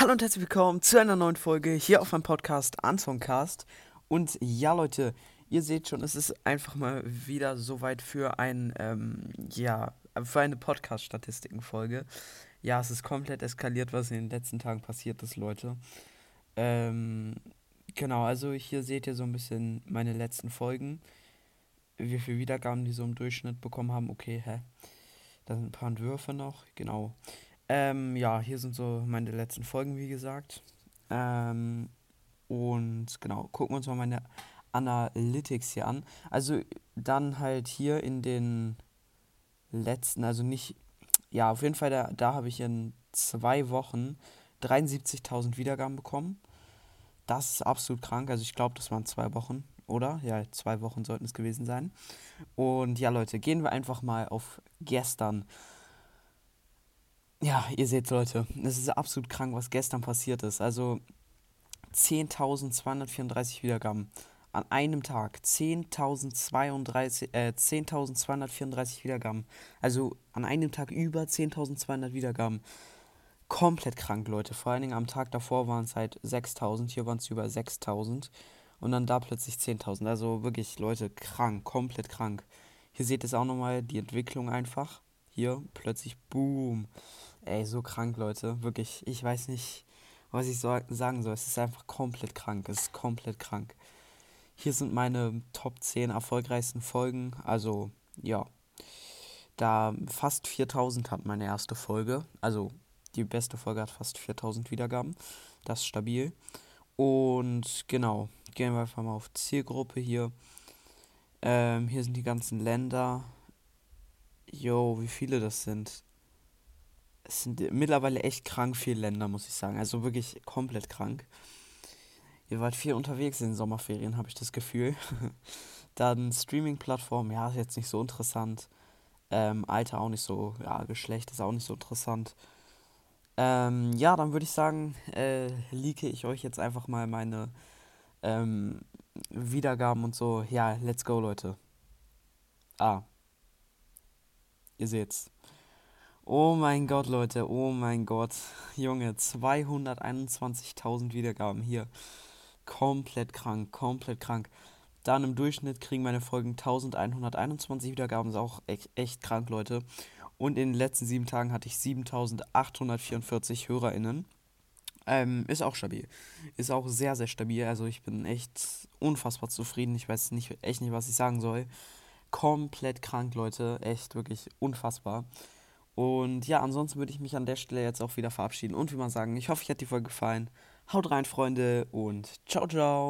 Hallo und herzlich willkommen zu einer neuen Folge hier auf meinem Podcast Ansongcast. Und ja, Leute, ihr seht schon, es ist einfach mal wieder soweit für ein, ähm, ja, für eine Podcast-Statistiken-Folge. Ja, es ist komplett eskaliert, was in den letzten Tagen passiert ist, Leute. Ähm, genau, also hier seht ihr so ein bisschen meine letzten Folgen. Wie viele Wiedergaben die so im Durchschnitt bekommen haben. Okay, hä? Da sind ein paar Entwürfe noch, genau. Ähm, ja, hier sind so meine letzten Folgen, wie gesagt. Ähm, und genau, gucken wir uns mal meine Analytics hier an. Also dann halt hier in den letzten, also nicht, ja, auf jeden Fall, da, da habe ich in zwei Wochen 73.000 Wiedergaben bekommen. Das ist absolut krank. Also ich glaube, das waren zwei Wochen, oder? Ja, zwei Wochen sollten es gewesen sein. Und ja, Leute, gehen wir einfach mal auf gestern. Ja, ihr seht, Leute, es ist absolut krank, was gestern passiert ist. Also 10.234 Wiedergaben an einem Tag. 10.234 äh, 10 Wiedergaben. Also an einem Tag über 10.200 Wiedergaben. Komplett krank, Leute. Vor allen Dingen am Tag davor waren es halt 6.000. Hier waren es über 6.000. Und dann da plötzlich 10.000. Also wirklich, Leute, krank. Komplett krank. Hier seht ihr es auch nochmal, die Entwicklung einfach. Hier plötzlich, boom. Ey, so krank, Leute. Wirklich, ich weiß nicht, was ich so sagen soll. Es ist einfach komplett krank. Es ist komplett krank. Hier sind meine Top 10 erfolgreichsten Folgen. Also, ja. Da fast 4000 hat meine erste Folge. Also, die beste Folge hat fast 4000 Wiedergaben. Das ist stabil. Und genau, gehen wir einfach mal auf Zielgruppe hier. Ähm, hier sind die ganzen Länder. Jo, wie viele das sind es sind mittlerweile echt krank viele Länder, muss ich sagen. Also wirklich komplett krank. Ihr wart viel unterwegs in den Sommerferien, habe ich das Gefühl. Dann Streaming-Plattform, ja, ist jetzt nicht so interessant. Ähm, Alter auch nicht so, ja, Geschlecht ist auch nicht so interessant. Ähm, ja, dann würde ich sagen, äh, leake ich euch jetzt einfach mal meine ähm, Wiedergaben und so. Ja, let's go, Leute. Ah. Ihr seht's. Oh mein Gott, Leute, oh mein Gott. Junge, 221.000 Wiedergaben hier. Komplett krank, komplett krank. Dann im Durchschnitt kriegen meine Folgen 1121 Wiedergaben, ist auch echt, echt krank, Leute. Und in den letzten sieben Tagen hatte ich 7844 HörerInnen. Ähm, ist auch stabil. Ist auch sehr, sehr stabil. Also ich bin echt unfassbar zufrieden. Ich weiß nicht, echt nicht, was ich sagen soll. Komplett krank, Leute. Echt, wirklich unfassbar. Und ja, ansonsten würde ich mich an der Stelle jetzt auch wieder verabschieden und wie man sagen, ich hoffe, euch hat die Folge gefallen. Haut rein, Freunde, und ciao, ciao.